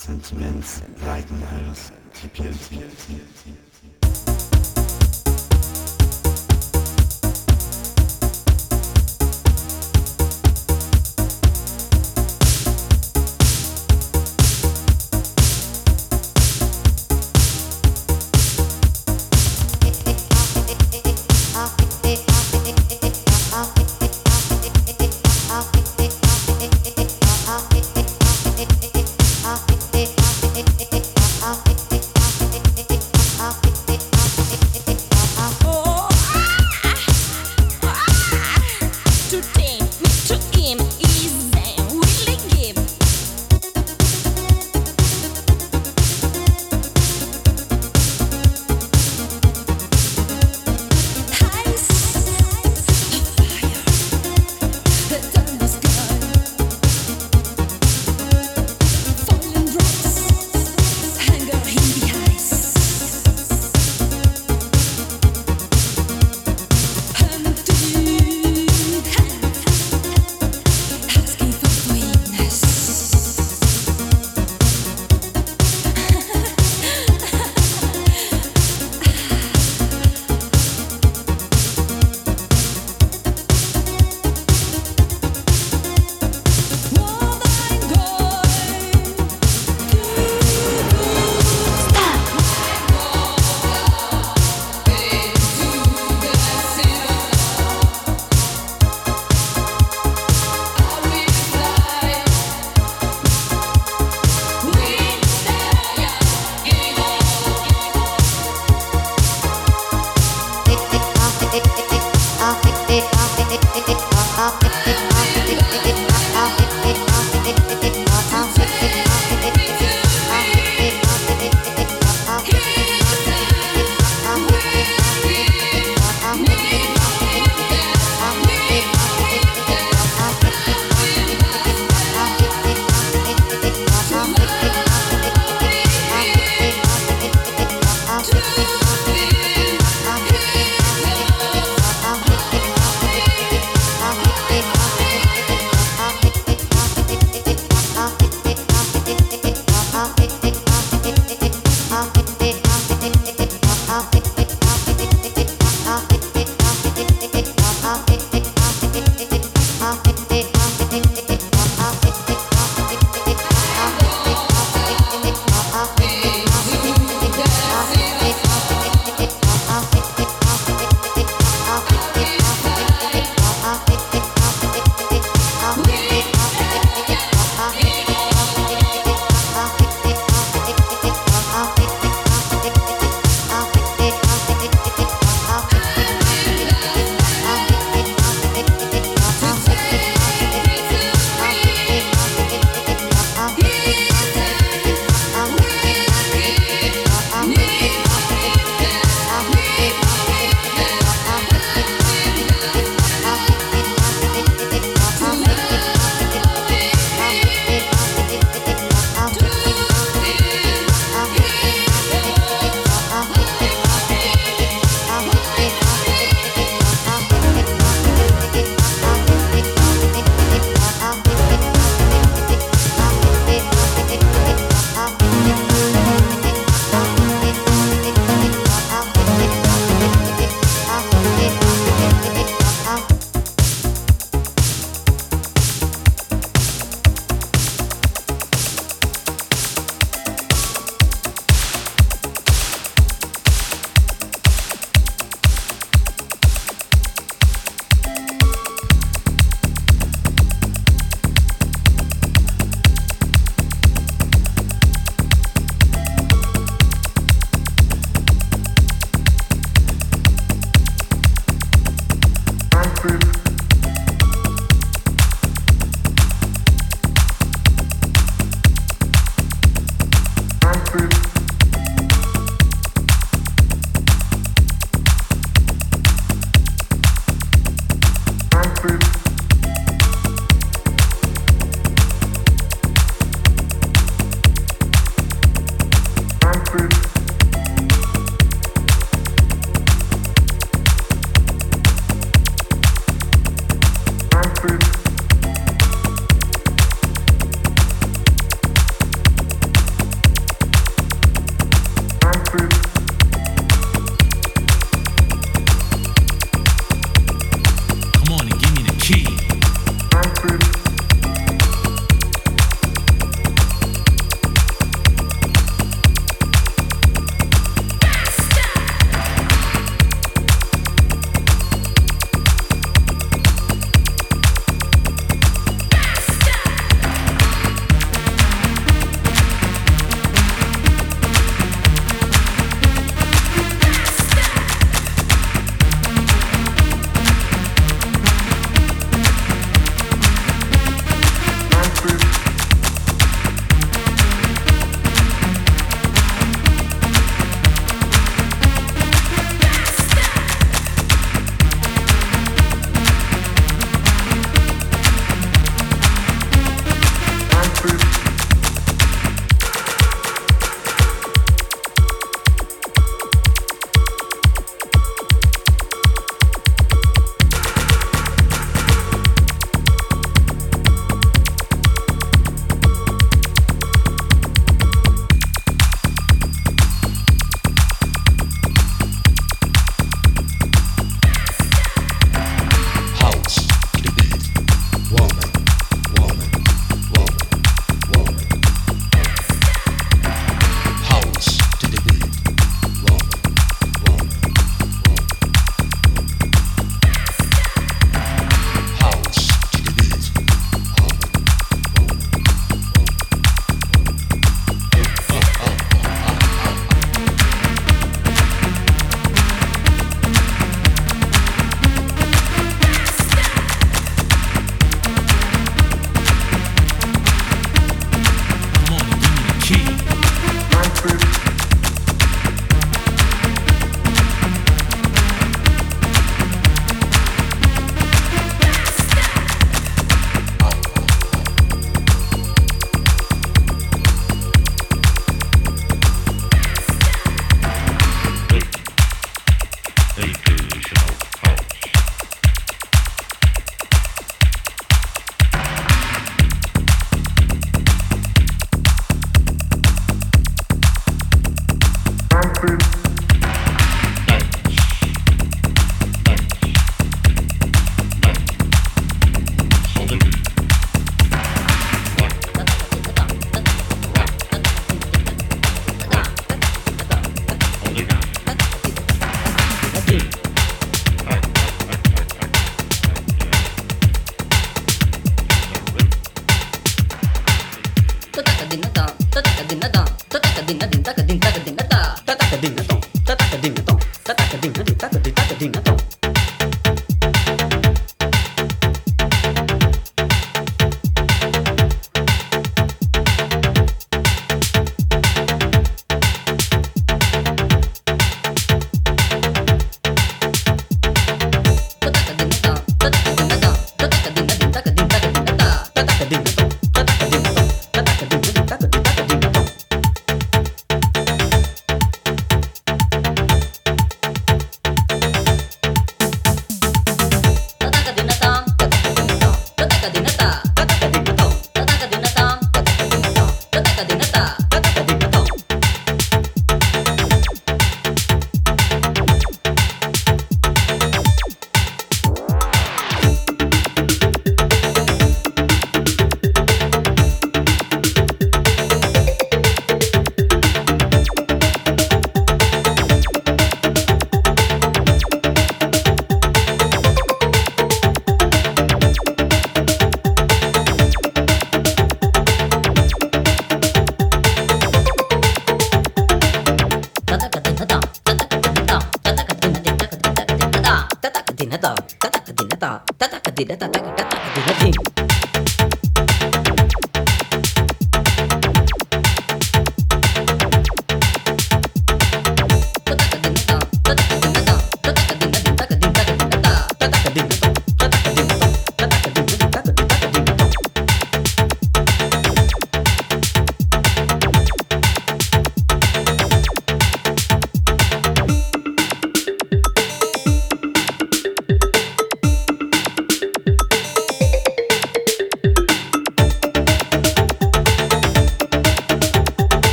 Sentiments, Seitenhals, Tipiert, Tipiert, Tipiert,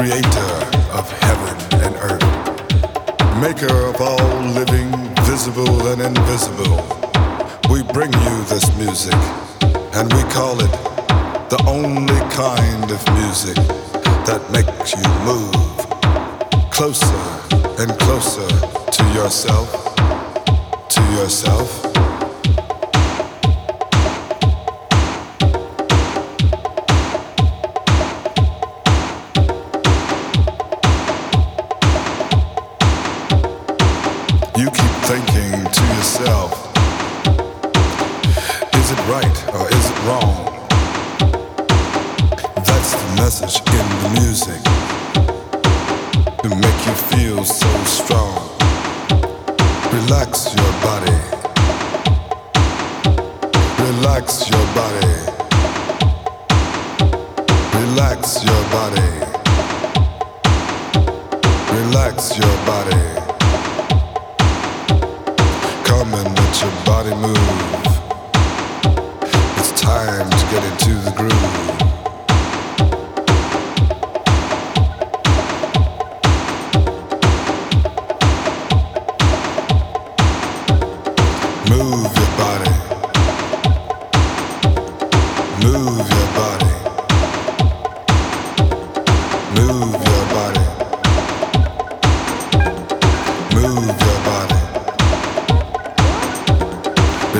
creator of heaven and earth, maker of all living, visible and invisible, we bring you this music, and we call it the only kind of music that makes you move closer and closer to yourself, to yourself.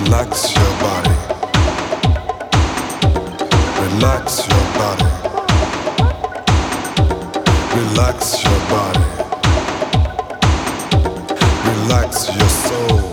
Relax your body. Relax your body. Relax your body. Relax your soul.